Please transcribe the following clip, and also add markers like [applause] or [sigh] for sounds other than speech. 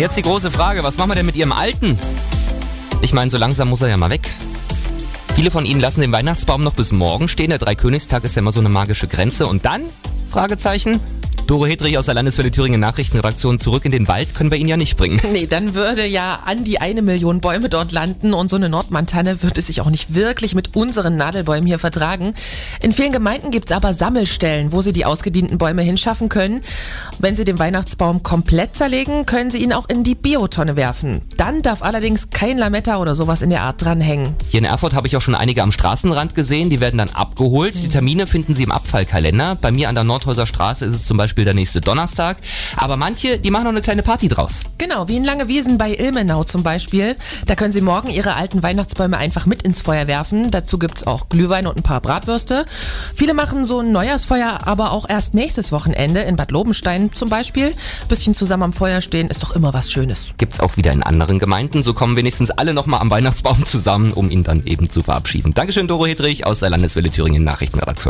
jetzt die große Frage, was machen wir denn mit Ihrem Alten? Ich meine, so langsam muss er ja mal weg. Viele von Ihnen lassen den Weihnachtsbaum noch bis morgen stehen. Der Dreikönigstag ist ja immer so eine magische Grenze. Und dann? Fragezeichen. Doro Hedrich aus der Landeswelle Thüringen Nachrichtenredaktion zurück in den Wald können wir ihn ja nicht bringen. [laughs] Nee, dann würde ja an die eine Million Bäume dort landen und so eine Nordmantanne würde sich auch nicht wirklich mit unseren Nadelbäumen hier vertragen. In vielen Gemeinden gibt's aber Sammelstellen, wo sie die ausgedienten Bäume hinschaffen können. Wenn sie den Weihnachtsbaum komplett zerlegen, können sie ihn auch in die Biotonne werfen. Dann darf allerdings kein Lametta oder sowas in der Art dranhängen. Hier in Erfurt habe ich auch schon einige am Straßenrand gesehen, die werden dann abgeholt. Die Termine finden Sie im Abfallkalender. Bei mir an der Nordhäuser Straße ist es zum Beispiel der nächste Donnerstag. Aber manche, die machen noch eine kleine Party draus. Genau, wie in Langewiesen bei Ilmenau zum Beispiel. Da können Sie morgen Ihre alten Weihnachtsbäume einfach mit ins Feuer werfen. Dazu gibt's auch Glühwein und ein paar Bratwürste. Viele machen so ein Neujahrsfeuer aber auch erst nächstes Wochenende in Bad Lobenstein zum Beispiel. Bisschen zusammen am Feuer stehen ist doch immer was Schönes. Gibt's auch wieder in anderen Gemeinden. So kommen wenigstens alle nochmal am Weihnachtsbaum zusammen, um ihn dann eben zu verabschieden. Dankeschön, Doro Hedrich aus der Landeswelle Thüringen Nachrichtenredaktion.